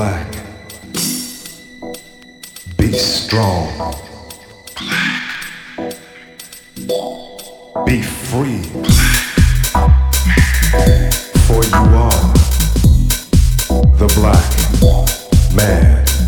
black. Be strong. Be free. For you are the black man.